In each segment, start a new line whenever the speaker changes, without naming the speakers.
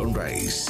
Sunrise.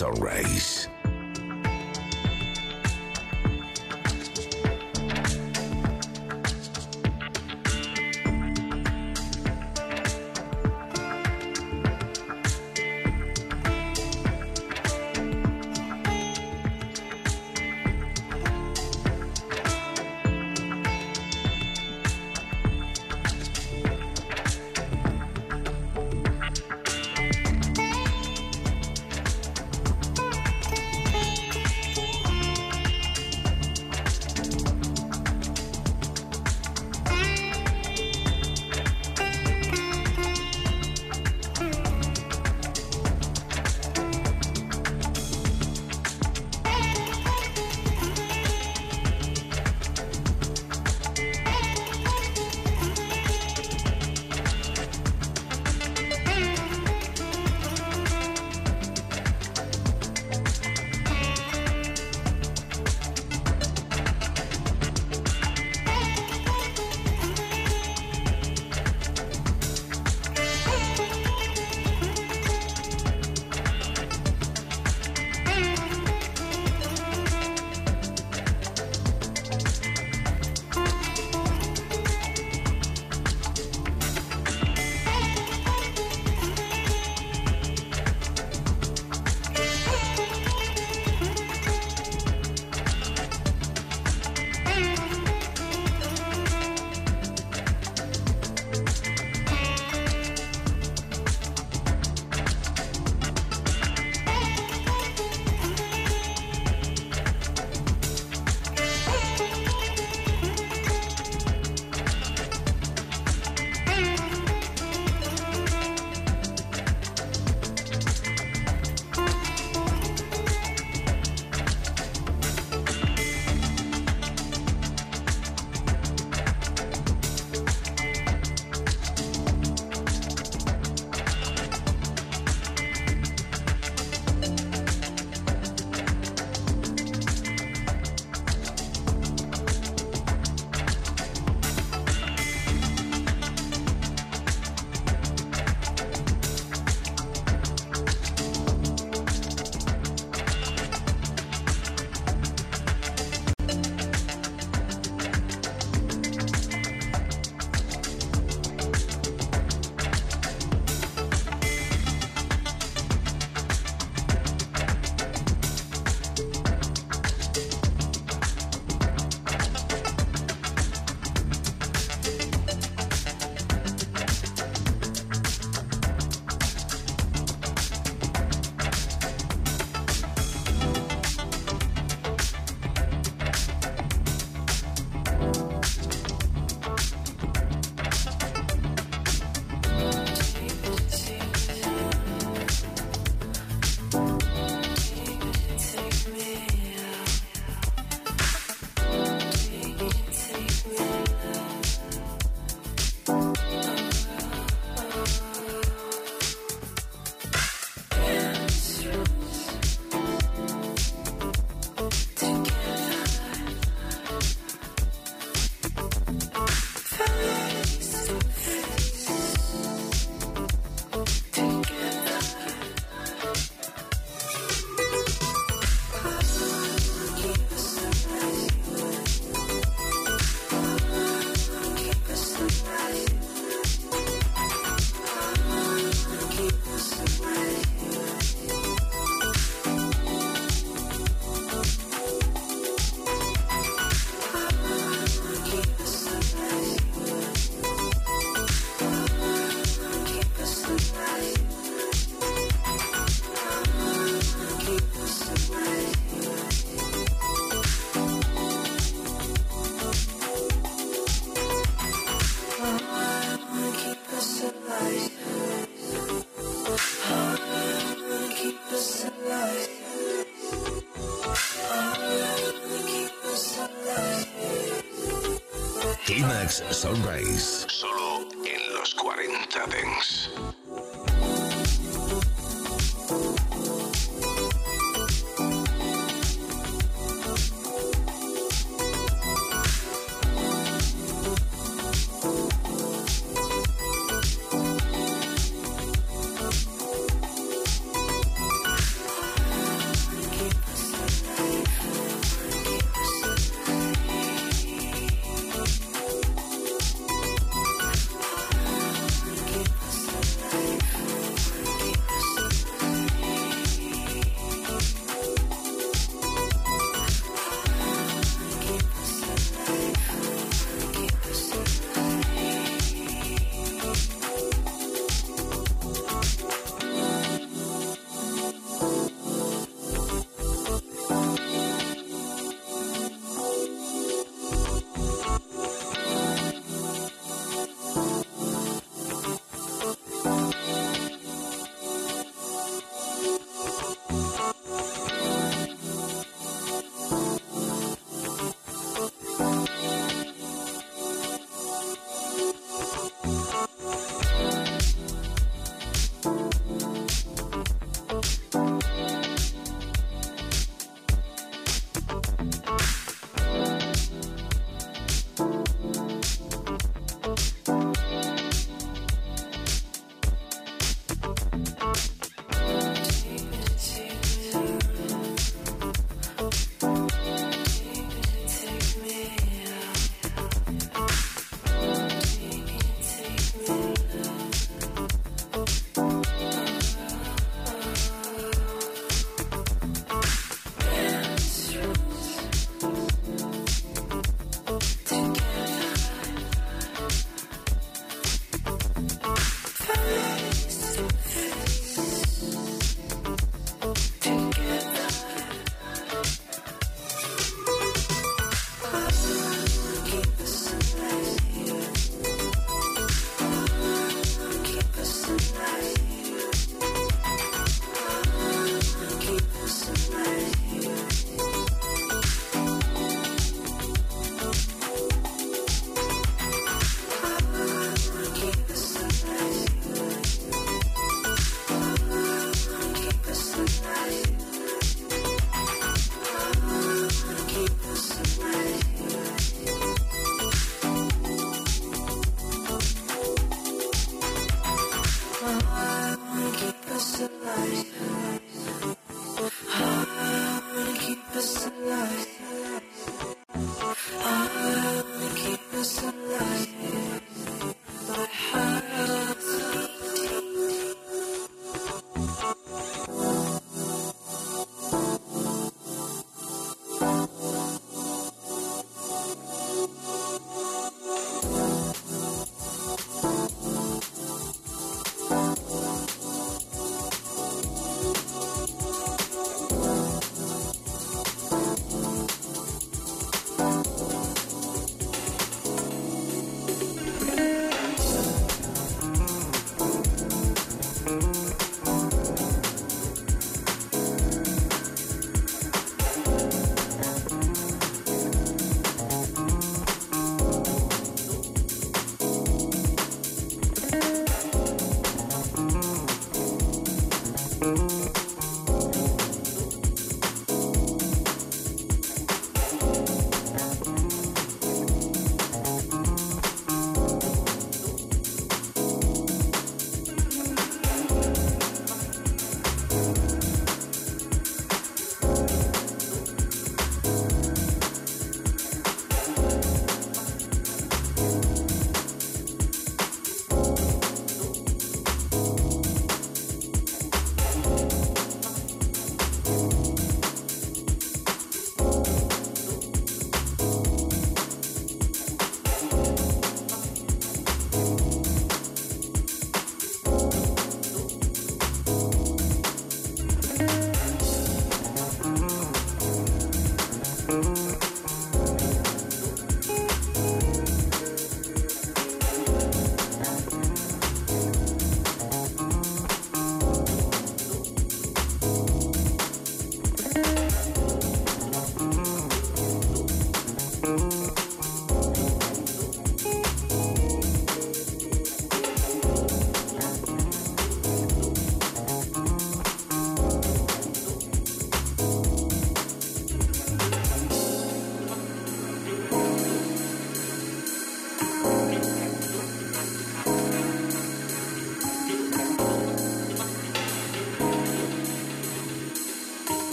Sunrise.